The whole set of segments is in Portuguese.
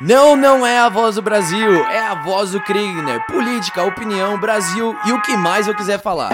Não, não é a voz do Brasil, é a voz do Kriegner. Política, opinião, Brasil e o que mais eu quiser falar.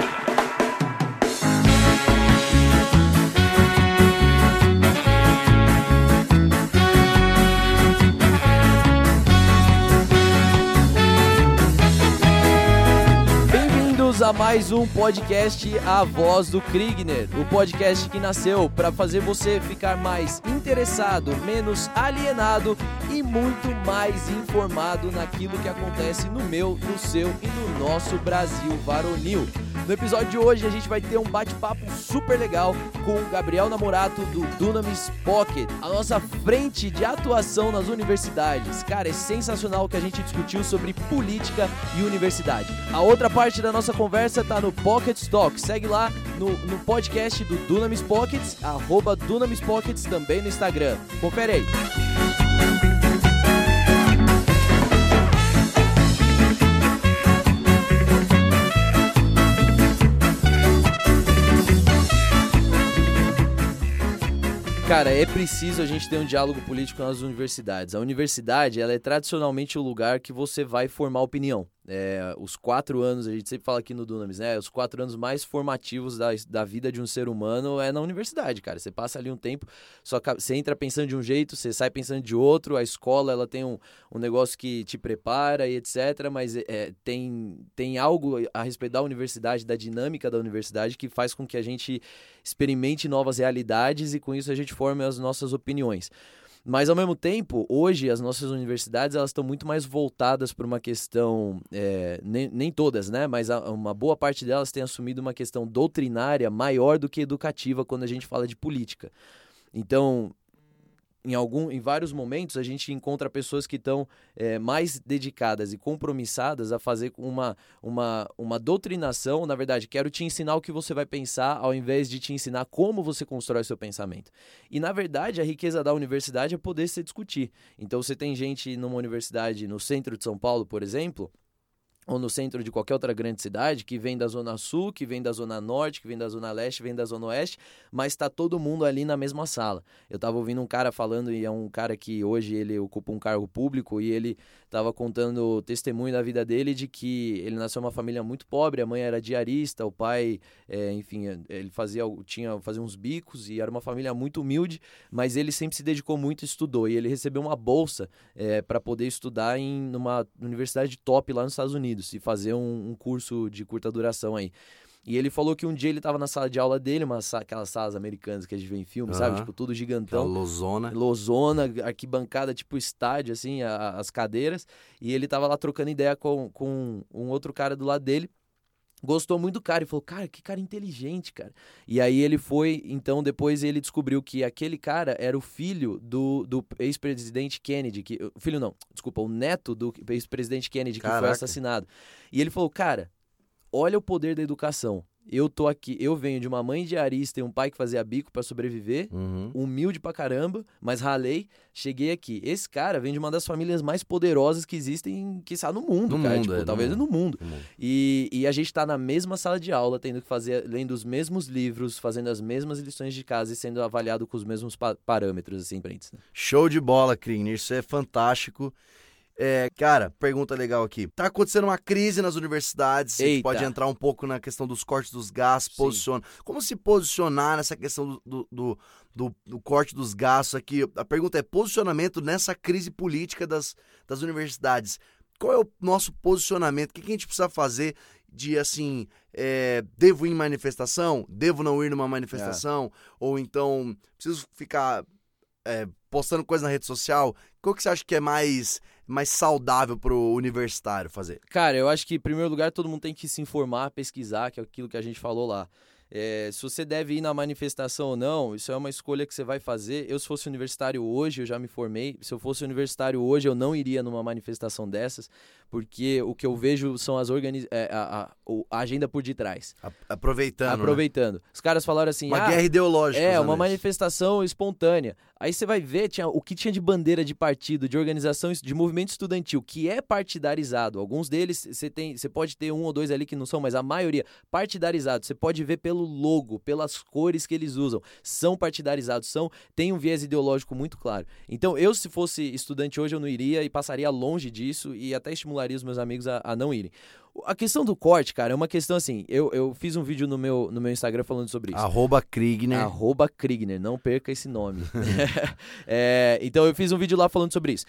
A mais um podcast A Voz do Kriegner, o podcast que nasceu para fazer você ficar mais interessado, menos alienado muito mais informado naquilo que acontece no meu, no seu e no nosso Brasil varonil. No episódio de hoje a gente vai ter um bate-papo super legal com o Gabriel Namorato do Dunamis Pocket, a nossa frente de atuação nas universidades. Cara, é sensacional o que a gente discutiu sobre política e universidade. A outra parte da nossa conversa tá no Pocket Talk. Segue lá no, no podcast do Dunamis Pockets, arroba Dunamis Pockets também no Instagram. Confere aí. Cara, é preciso a gente ter um diálogo político nas universidades. A universidade, ela é tradicionalmente o lugar que você vai formar opinião. É, os quatro anos, a gente sempre fala aqui no Dunamis, né? Os quatro anos mais formativos da, da vida de um ser humano é na universidade, cara. Você passa ali um tempo, só você entra pensando de um jeito, você sai pensando de outro. A escola, ela tem um, um negócio que te prepara e etc. Mas é, tem, tem algo a respeito da universidade, da dinâmica da universidade, que faz com que a gente experimente novas realidades e com isso a gente forme as nossas opiniões. Mas ao mesmo tempo, hoje as nossas universidades elas estão muito mais voltadas para uma questão, é, nem, nem todas, né? Mas a, uma boa parte delas tem assumido uma questão doutrinária maior do que educativa quando a gente fala de política. Então, em algum em vários momentos a gente encontra pessoas que estão é, mais dedicadas e compromissadas a fazer uma, uma, uma doutrinação na verdade quero te ensinar o que você vai pensar ao invés de te ensinar como você constrói seu pensamento. E na verdade a riqueza da universidade é poder se discutir. Então você tem gente numa universidade no centro de São Paulo por exemplo ou no centro de qualquer outra grande cidade, que vem da Zona Sul, que vem da Zona Norte, que vem da Zona Leste, vem da Zona Oeste, mas está todo mundo ali na mesma sala. Eu estava ouvindo um cara falando, e é um cara que hoje ele ocupa um cargo público, e ele estava contando o testemunho da vida dele de que ele nasceu uma família muito pobre, a mãe era diarista, o pai, é, enfim, ele fazia, tinha, fazia uns bicos, e era uma família muito humilde, mas ele sempre se dedicou muito estudou, e ele recebeu uma bolsa é, para poder estudar em numa universidade top lá nos Estados Unidos e fazer um, um, curso de curta duração aí. E ele falou que um dia ele estava na sala de aula dele, uma, aquelas salas americanas que a gente vê em filme, uhum. sabe? Tipo, tudo gigantão. Aquela losona. Losona, arquibancada, tipo estádio, assim, a, as cadeiras. E ele estava lá trocando ideia com, com um outro cara do lado dele gostou muito do cara e falou, cara, que cara inteligente, cara. E aí ele foi, então depois ele descobriu que aquele cara era o filho do, do ex-presidente Kennedy, que, filho não, desculpa, o neto do ex-presidente Kennedy Caraca. que foi assassinado. E ele falou, cara, olha o poder da educação eu tô aqui, eu venho de uma mãe diarista e um pai que fazia bico para sobreviver, uhum. humilde pra caramba, mas ralei, cheguei aqui. Esse cara vem de uma das famílias mais poderosas que existem, que está no mundo, no cara, mundo, tipo, é, talvez no mundo. No mundo. E, e a gente tá na mesma sala de aula, tendo que fazer, lendo os mesmos livros, fazendo as mesmas lições de casa e sendo avaliado com os mesmos pa parâmetros, assim, pra gente. Né? Show de bola, Kriner, isso é fantástico. É, cara, pergunta legal aqui. Tá acontecendo uma crise nas universidades, Eita. a gente pode entrar um pouco na questão dos cortes dos gastos, posiciona. Como se posicionar nessa questão do, do, do, do, corte dos gastos aqui? A pergunta é posicionamento nessa crise política das, das universidades. Qual é o nosso posicionamento? O que, que a gente precisa fazer de assim, é, devo ir em manifestação? Devo não ir numa manifestação? É. Ou então, preciso ficar é, postando coisa na rede social? Qual que você acha que é mais mais saudável pro universitário fazer? Cara, eu acho que, em primeiro lugar, todo mundo tem que se informar, pesquisar, que é aquilo que a gente falou lá. É, se você deve ir na manifestação ou não, isso é uma escolha que você vai fazer. Eu, se fosse universitário hoje, eu já me formei. Se eu fosse universitário hoje, eu não iria numa manifestação dessas, porque o que eu vejo são as organiz... É, a, a, a, agenda por detrás. Aproveitando. Aproveitando. Né? Os caras falaram assim. Uma ah, guerra ideológica. É, uma manifestação espontânea. Aí você vai ver tinha, o que tinha de bandeira de partido, de organização, de movimento estudantil, que é partidarizado. Alguns deles você tem, você pode ter um ou dois ali que não são, mas a maioria partidarizado. Você pode ver pelo logo, pelas cores que eles usam, são partidarizados, são tem um viés ideológico muito claro. Então eu se fosse estudante hoje eu não iria e passaria longe disso e até estimularia os meus amigos a, a não irem. A questão do corte, cara, é uma questão assim. Eu, eu fiz um vídeo no meu, no meu Instagram falando sobre isso. Arroba Krigner. Arroba Krigner, não perca esse nome. é, então eu fiz um vídeo lá falando sobre isso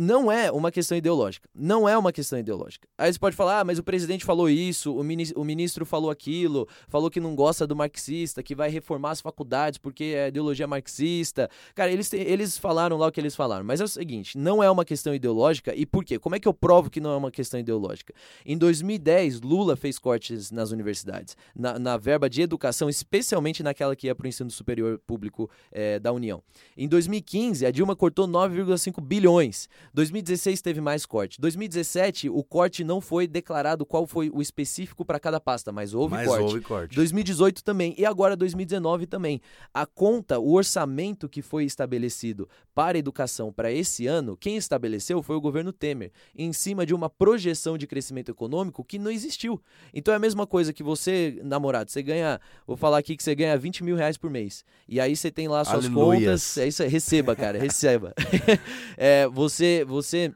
não é uma questão ideológica. Não é uma questão ideológica. Aí você pode falar, ah, mas o presidente falou isso, o, mini, o ministro falou aquilo, falou que não gosta do marxista, que vai reformar as faculdades porque é ideologia marxista. Cara, eles, eles falaram lá o que eles falaram. Mas é o seguinte, não é uma questão ideológica. E por quê? Como é que eu provo que não é uma questão ideológica? Em 2010, Lula fez cortes nas universidades, na, na verba de educação, especialmente naquela que ia para o ensino superior público é, da União. Em 2015, a Dilma cortou 9,5 bilhões. 2016 teve mais corte. 2017, o corte não foi declarado qual foi o específico para cada pasta, mas houve mas corte. Houve corte. 2018 também. E agora 2019 também. A conta, o orçamento que foi estabelecido para a educação para esse ano, quem estabeleceu foi o governo Temer, em cima de uma projeção de crescimento econômico que não existiu. Então é a mesma coisa que você, namorado, você ganha, vou falar aqui que você ganha 20 mil reais por mês. E aí você tem lá suas Aleluias. contas. É isso aí, receba, cara, receba. é, você você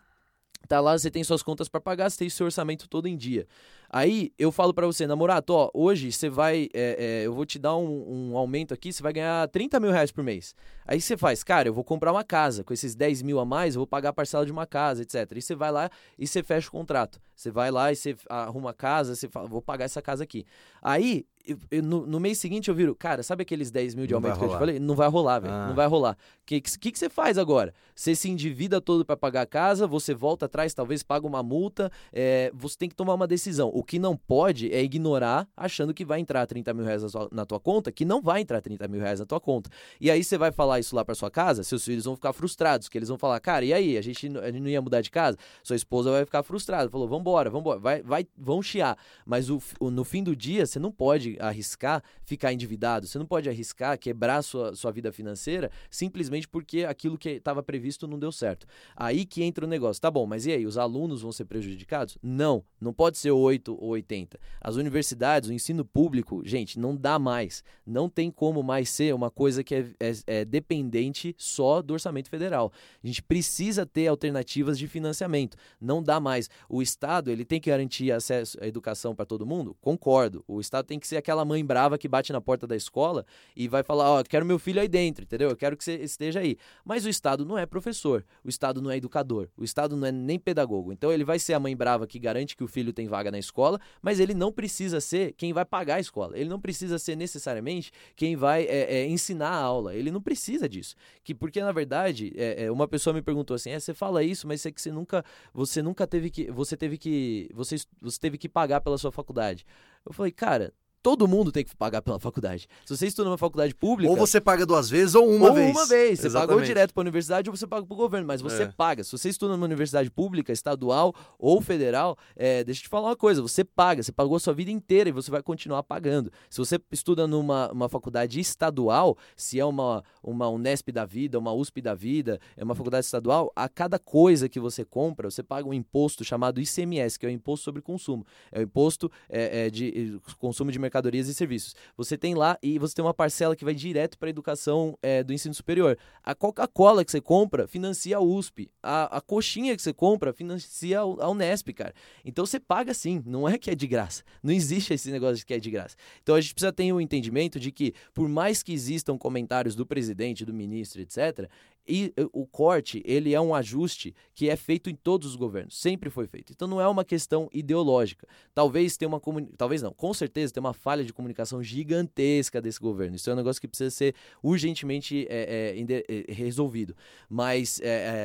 tá lá, você tem suas contas para pagar, você tem seu orçamento todo em dia. Aí eu falo para você, namorado, ó, hoje você vai, é, é, eu vou te dar um, um, aumento aqui, você vai ganhar 30 mil reais por mês. Aí você faz, cara, eu vou comprar uma casa, com esses 10 mil a mais, eu vou pagar a parcela de uma casa, etc. E você vai lá e você fecha o contrato. Você vai lá e você arruma a casa, você fala, vou pagar essa casa aqui. Aí eu, eu, no, no, mês seguinte eu viro, cara, sabe aqueles 10 mil de aumento que eu te falei? Não vai rolar, velho. Ah. Não vai rolar. O que, que, que, você faz agora? Você se endivida todo para pagar a casa, você volta atrás, talvez paga uma multa, é, você tem que tomar uma decisão. O que não pode é ignorar achando que vai entrar 30 mil reais na tua conta, que não vai entrar 30 mil reais na tua conta. E aí você vai falar isso lá para sua casa, seus filhos vão ficar frustrados, que eles vão falar, cara, e aí? A gente, a gente não ia mudar de casa? Sua esposa vai ficar frustrada. Falou, vambora, vambora, vai, vai, vão chiar. Mas o, o, no fim do dia, você não pode arriscar ficar endividado, você não pode arriscar quebrar sua, sua vida financeira simplesmente porque aquilo que estava previsto não deu certo. Aí que entra o negócio. Tá bom, mas e aí? Os alunos vão ser prejudicados? Não, não pode ser 8 ou 80. As universidades, o ensino público, gente, não dá mais. Não tem como mais ser uma coisa que é, é, é dependente só do orçamento federal. A gente precisa ter alternativas de financiamento. Não dá mais. O Estado ele tem que garantir acesso à educação para todo mundo? Concordo. O Estado tem que ser aquela mãe brava que bate na porta da escola e vai falar: Ó, oh, quero meu filho aí dentro, entendeu? Eu quero que você esteja aí. Mas o Estado não é professor. O Estado não é educador. O Estado não é nem pedagogo. Então ele vai ser a mãe brava que garante que o filho tem vaga na escola, mas ele não precisa ser quem vai pagar a escola. Ele não precisa ser necessariamente quem vai é, é, ensinar a aula. Ele não precisa disso. Que porque na verdade é, é uma pessoa me perguntou assim: é, você fala isso, mas é que você nunca, você nunca teve que, você teve que, você, você teve que pagar pela sua faculdade. Eu falei, cara, todo mundo tem que pagar pela faculdade. Se você estuda numa faculdade pública. Ou você paga duas vezes ou uma ou vez. uma vez. Você Exatamente. pagou direto para a universidade ou você paga para o governo, mas você é. paga. Se você estuda numa universidade pública, estadual ou federal, é, deixa eu te falar uma coisa: você paga, você pagou a sua vida inteira e você vai continuar pagando. Se você estuda numa uma faculdade estadual, se é uma, uma Unesp da vida, uma USP da vida, é uma faculdade estadual, a cada coisa que você compra, você paga um imposto chamado ICMS, que é o Imposto sobre Consumo. É o Imposto é, é de consumo de mercadoria mercadorias e serviços. Você tem lá e você tem uma parcela que vai direto para a educação é, do ensino superior. A Coca-Cola que você compra financia a USP. A, a coxinha que você compra financia a Unesp, cara. Então você paga sim, não é que é de graça. Não existe esse negócio de que é de graça. Então a gente precisa ter o um entendimento de que, por mais que existam comentários do presidente, do ministro, etc., e o corte, ele é um ajuste que é feito em todos os governos, sempre foi feito. Então não é uma questão ideológica. Talvez tenha uma talvez não, com certeza tem uma falha de comunicação gigantesca desse governo. Isso é um negócio que precisa ser urgentemente é, é, resolvido. Mas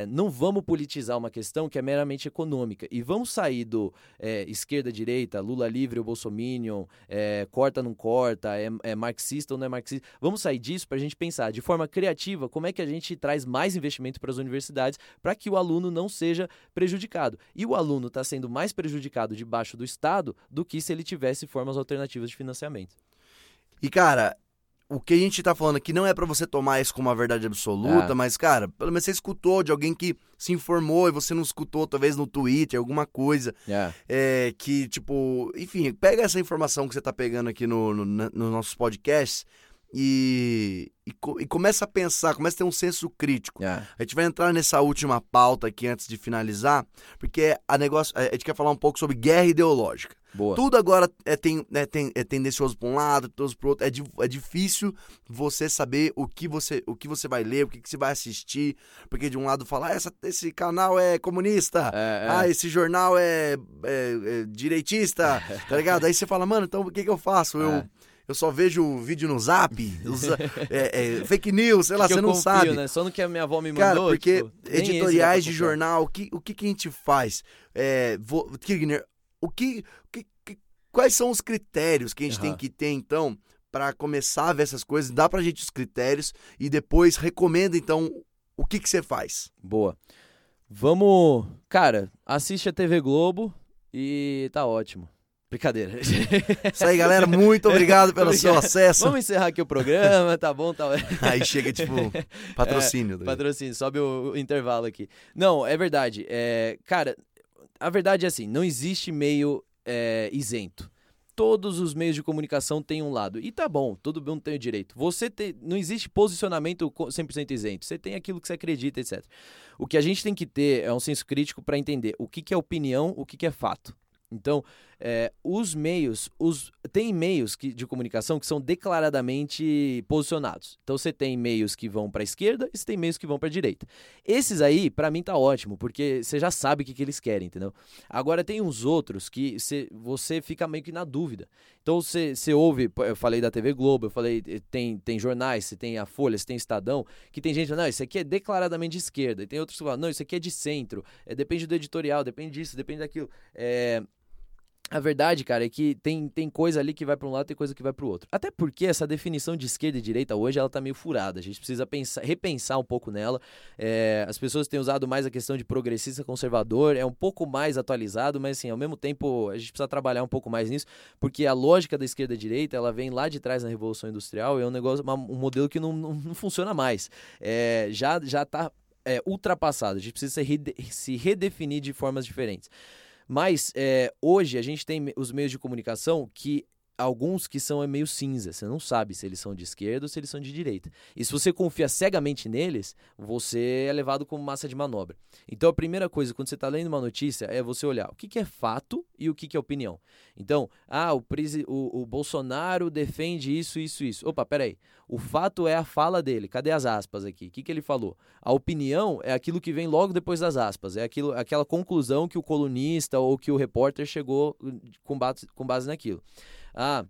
não vamos politizar uma questão que é meramente econômica. E vamos sair do esquerda-direita, Lula livre ou Bolsominion, corta não corta, é, é marxista ou não é marxista. Vamos sair disso para a gente pensar de forma criativa como é que a gente traz mais investimento para as universidades para que o aluno não seja prejudicado. E o aluno está sendo mais prejudicado debaixo do Estado do que se ele tivesse formas alternativas de financiamento. E, cara, o que a gente tá falando aqui não é para você tomar isso como uma verdade absoluta, é. mas, cara, pelo menos você escutou de alguém que se informou e você não escutou, talvez no Twitter, alguma coisa. É. É, que, tipo, enfim, pega essa informação que você tá pegando aqui no, no, no nossos podcasts e, e, e, começa a pensar, começa a ter um senso crítico. Yeah. É. A gente vai entrar nessa última pauta aqui antes de finalizar, porque a, negócio, a gente quer falar um pouco sobre guerra ideológica. Boa. Tudo agora é, tem, é, tem, é tendencioso para um lado, tendencioso para outro. É, di, é difícil você saber o que você, o que você vai ler, o que, que você vai assistir. Porque de um lado fala, ah, essa, esse canal é comunista, é, é. ah, esse jornal é, é, direitista, tá ligado? Aí você fala, mano, então o que, que eu faço? Eu eu só vejo vídeo no zap, é, é, fake news, sei lá, que você não confio, sabe. Né? Só no que a minha avó me mandou. Cara, porque tipo, editoriais de jornal, o que, o que, que a gente faz? É, vou, Kirchner, o que, que, que, quais são os critérios que a gente uhum. tem que ter, então, para começar a ver essas coisas? Dá pra gente os critérios e depois recomenda, então, o que, que você faz? Boa. Vamos. Cara, assiste a TV Globo e tá ótimo. Brincadeira. Isso aí, galera. Muito obrigado pelo seu acesso. Vamos encerrar aqui o programa, tá bom? Tá... Aí chega, tipo, patrocínio. É, patrocínio, sobe o, o, intervalo aqui. Não, é verdade. É, cara, a verdade é assim: não existe meio é, isento. Todos os meios de comunicação têm um lado. E tá bom, todo mundo tem o direito. Você tem. Não existe posicionamento 100% isento. Você tem aquilo que você acredita, etc. O que a gente tem que ter é um senso crítico para entender o que, que é opinião, o que, que é fato. Então, é, os meios, os, tem meios que, de comunicação que são declaradamente posicionados. Então, você tem meios que vão para a esquerda e você tem meios que vão para a direita. Esses aí, para mim, tá ótimo, porque você já sabe o que, que eles querem, entendeu? Agora, tem uns outros que cê, você fica meio que na dúvida. Então, você, ouve, eu falei da TV Globo, eu falei, eh, tem, tem jornais, você tem a Folha, você tem Estadão, que tem gente, não, isso aqui é declaradamente de esquerda. E tem outros que falam, não, isso aqui é de centro, é, depende do editorial, depende disso, depende daquilo. É, a verdade, cara, é que tem, tem coisa ali que vai para um lado, tem coisa que vai para o outro. Até porque essa definição de esquerda e direita hoje ela tá meio furada. A gente precisa pensar, repensar um pouco nela. É, as pessoas têm usado mais a questão de progressista conservador, é um pouco mais atualizado, mas assim, ao mesmo tempo a gente precisa trabalhar um pouco mais nisso, porque a lógica da esquerda e direita ela vem lá de trás na Revolução Industrial, é um negócio, uma, um modelo que não, não, não funciona mais. É, já já está é, ultrapassado. A gente precisa se, rede, se redefinir de formas diferentes. Mas é, hoje a gente tem os meios de comunicação que alguns que são é meio cinza. Você não sabe se eles são de esquerda ou se eles são de direita. E se você confia cegamente neles, você é levado como massa de manobra. Então a primeira coisa, quando você está lendo uma notícia, é você olhar o que, que é fato e o que, que é opinião. Então, ah, o, o, o Bolsonaro defende isso, isso, isso. Opa, peraí. O fato é a fala dele. Cadê as aspas aqui? O que, que ele falou? A opinião é aquilo que vem logo depois das aspas. É aquilo, aquela conclusão que o colunista ou que o repórter chegou com base, com base naquilo ah,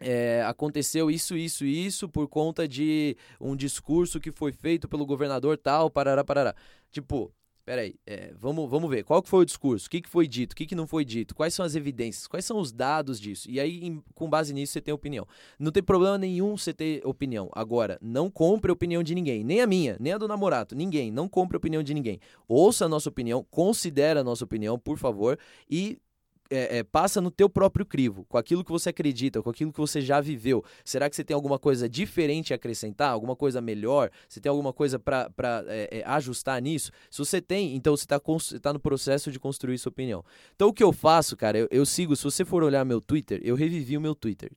é, aconteceu isso, isso, isso por conta de um discurso que foi feito pelo governador tal, parará, parará. Tipo, peraí, é, vamos, vamos ver, qual que foi o discurso, o que, que foi dito, o que, que não foi dito, quais são as evidências, quais são os dados disso, e aí em, com base nisso você tem opinião. Não tem problema nenhum você ter opinião, agora, não compre a opinião de ninguém, nem a minha, nem a do namorado, ninguém, não compre a opinião de ninguém. Ouça a nossa opinião, considere a nossa opinião, por favor, e é, é, passa no teu próprio crivo, com aquilo que você acredita, com aquilo que você já viveu. Será que você tem alguma coisa diferente a acrescentar, alguma coisa melhor? Você tem alguma coisa para é, é, ajustar nisso? Se você tem, então você está tá no processo de construir sua opinião. Então o que eu faço, cara, eu, eu, sigo, se você for olhar meu Twitter, eu revivi o meu Twitter.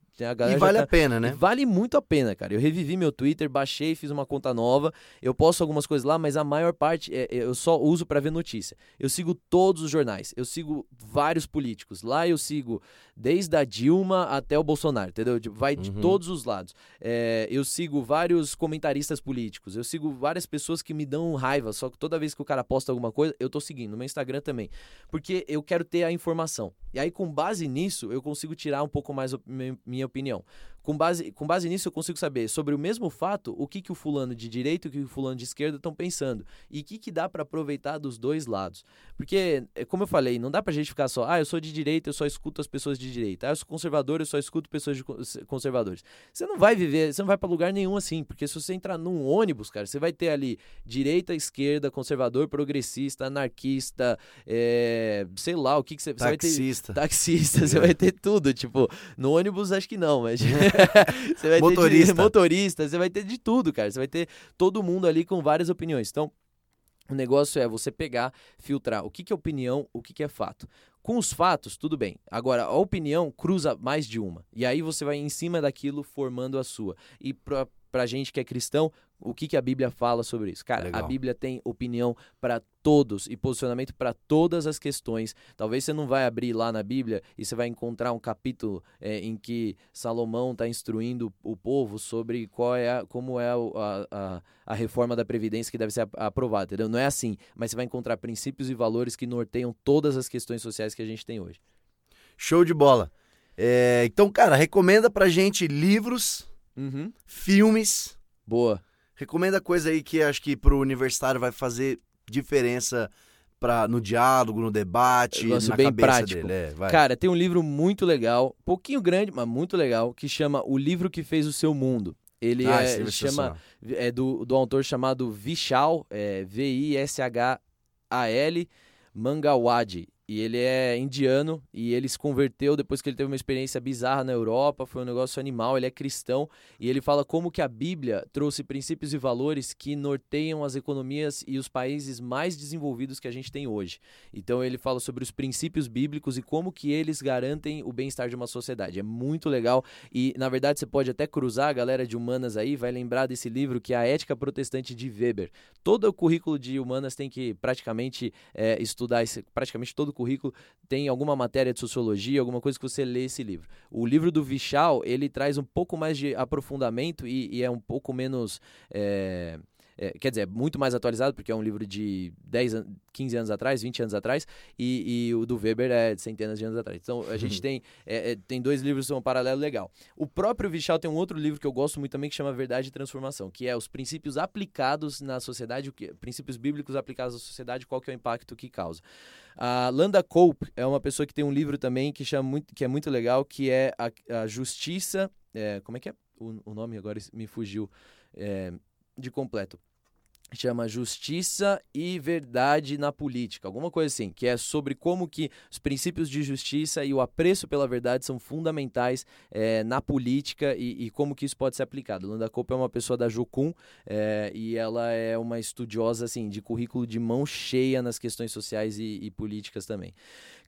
e vale tá, a pena, né? Vale muito a pena, cara. Eu revivi meu Twitter, baixei, fiz uma conta nova. Eu posto algumas coisas lá, mas a maior parte é, eu só uso para ver notícia. Eu sigo todos os jornais, eu sigo vários políticos políticos. Lá eu sigo desde a Dilma até o Bolsonaro, entendeu? Tipo, vai de uhum. todos os lados. É, eu sigo vários comentaristas políticos, eu sigo várias pessoas que me dão raiva, só que toda vez que o cara posta alguma coisa, eu tô seguindo. No meu Instagram também. Porque eu quero ter a informação. E aí, com base nisso, eu consigo tirar um pouco mais minha opinião. Com base, com base nisso, eu consigo saber sobre o mesmo fato o que, que o fulano de direita e o que o fulano de esquerda estão pensando. E o que, que dá para aproveitar dos dois lados. Porque, é, como eu falei, não dá pra gente ficar só, ah, eu sou de direita, eu só escuto as pessoas de direita. Ah, eu sou conservador, eu só escuto pessoas de conservadores. Você não vai viver, você não vai para lugar nenhum assim. Porque se você entrar num ônibus, cara, você vai ter ali direita, esquerda, conservador, progressista, anarquista, é, sei lá, o que, que você, você vai ter. Taxista. Taxista, você vai ter tudo. Tipo, no ônibus acho que não, mas. você vai motorista. ter de, motorista, você vai ter de tudo, cara. Você vai ter todo mundo ali com várias opiniões. Então, o negócio é você pegar, filtrar o que, que é opinião, o que, que é fato. Com os fatos, tudo bem. Agora, a opinião cruza mais de uma. E aí você vai em cima daquilo formando a sua. E pra, pra gente que é cristão, o que, que a Bíblia fala sobre isso? Cara, Legal. a Bíblia tem opinião para todos e posicionamento para todas as questões. Talvez você não vai abrir lá na Bíblia e você vai encontrar um capítulo é, em que Salomão está instruindo o povo sobre qual é a, como é a, a, a, reforma da Previdência que deve ser aprovada, entendeu? Não é assim, mas você vai encontrar princípios e valores que norteiam todas as questões sociais que a gente tem hoje. Show de bola. É, então, cara, recomenda pra gente livros, uhum. filmes. Boa Recomenda coisa aí que acho que pro universitário vai fazer diferença pra, no diálogo, no debate, na bem cabeça prático. dele. É, Cara, tem um livro muito legal, pouquinho grande, mas muito legal, que chama O Livro que Fez o Seu Mundo. Ele ah, é, chama, é do, do autor chamado Vishal, é, V-I-S-H-A-L, Mangawadi e ele é indiano e ele se converteu depois que ele teve uma experiência bizarra na Europa, foi um negócio animal, ele é cristão e ele fala como que a Bíblia trouxe princípios e valores que norteiam as economias e os países mais desenvolvidos que a gente tem hoje. Então ele fala sobre os princípios bíblicos e como que eles garantem o bem-estar de uma sociedade. É muito legal e na verdade você pode até cruzar a galera de humanas aí, vai lembrar desse livro que é a Ética Protestante de Weber. Todo o currículo de humanas tem que praticamente é, estudar esse, praticamente todo currículo tem alguma matéria de sociologia, alguma coisa que você lê esse livro. O livro do Vichal, ele traz um pouco mais de aprofundamento e, e é um pouco menos... É, é, quer dizer, é muito mais atualizado, porque é um livro de 10, 15 anos atrás, 20 anos atrás, e, e o do Weber é de centenas de anos atrás. Então a gente uhum. tem, é, é, tem dois livros que são um paralelo legal. O próprio Vichal tem um outro livro que eu gosto muito também, que chama Verdade e Transformação, que é os princípios aplicados na sociedade, que, princípios bíblicos aplicados à sociedade, qual que é o impacto que causa. A Landa Cope é uma pessoa que tem um livro também que, chama muito, que é muito legal, que é a, a Justiça. É, como é que é o, o nome agora me fugiu é, de completo chama Justiça e Verdade na Política, alguma coisa assim, que é sobre como que os princípios de justiça e o apreço pela verdade são fundamentais é, na política e, e, como que isso pode ser aplicado. Landa Cope é uma pessoa da Jucum é, e ela é uma estudiosa assim de currículo de mão cheia nas questões sociais e, e políticas também.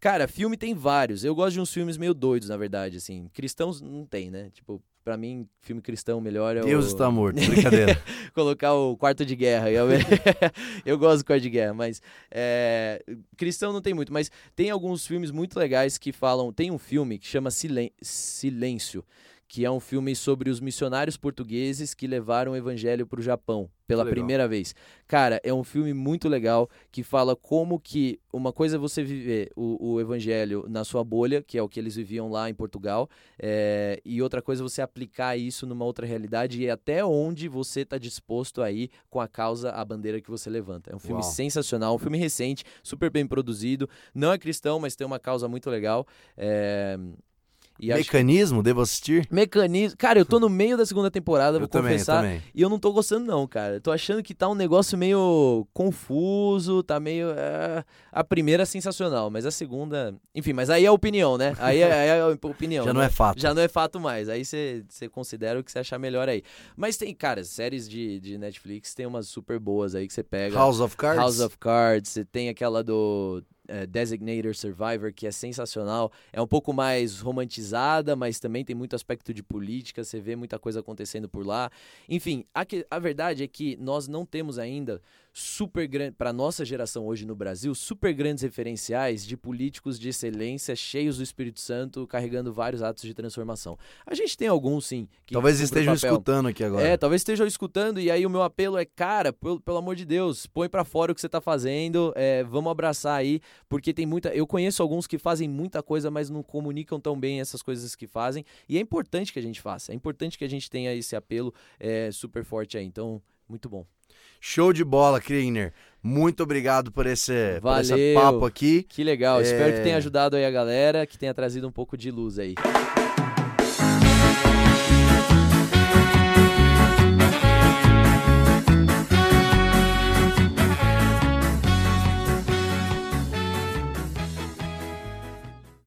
Cara, filme tem vários. Eu gosto de uns filmes meio doidos, na verdade, assim. Cristãos não tem, né? Tipo, Pra mim, filme cristão melhor é o... Deus está morto, brincadeira. Colocar o Quarto de Guerra. Eu, eu gosto do Quarto de Guerra, mas é... cristão não tem muito. Mas tem alguns filmes muito legais que falam... Tem um filme que chama Silen... Silêncio, que é um filme sobre os missionários portugueses que levaram o evangelho para o Japão pela primeira vez. Cara, é um filme muito legal que fala como que uma coisa é você viver o, o evangelho na sua bolha, que é o que eles viviam lá em Portugal, é, e outra coisa é você aplicar isso numa outra realidade e até onde você está disposto a ir com a causa, a bandeira que você levanta. É um filme Uau. sensacional, um filme recente, super bem produzido, não é cristão, mas tem uma causa muito legal. É, e Mecanismo, acho... devo assistir? Mecanismo. Cara, eu tô no meio da segunda temporada, eu vou também, confessar. Eu e eu não tô gostando, não, cara. tô achando que tá um negócio meio confuso, tá meio. É... A primeira é sensacional, mas a segunda. Enfim, mas aí é opinião, né? Aí é, aí é opinião. Já né? não é fato. Já não é fato mais. Aí você considera o que você achar melhor aí. Mas tem, cara, séries de, de Netflix tem umas super boas aí que você pega. House of Cards? House of Cards. Você tem aquela do é, Designated Survivor, que é sensacional. É um pouco mais romantizada, mas também tem muito aspecto de política, você vê muita coisa acontecendo por lá. Enfim, a, que, a verdade é que nós não temos ainda super grande para nossa geração hoje no Brasil, super grandes referenciais de políticos de excelência, cheios do Espírito Santo, carregando vários atos de transformação. A gente tem alguns sim. talvez estejam escutando aqui agora. É, talvez estejam escutando e aí o meu apelo é, cara, pelo, pelo amor de Deus, põe para fora o que você tá fazendo, é, vamos abraçar aí, porque tem muita. Eu conheço alguns que fazem muita coisa, mas não comunicam tão bem essas coisas que fazem e é importante que a gente faça. É importante que a gente tenha esse apelo é, super forte aí. Então, muito bom. Show de bola, Krigner. Muito obrigado por esse, por esse papo aqui. Que legal. É... Espero que tenha ajudado aí a galera, que tenha trazido um pouco de luz aí.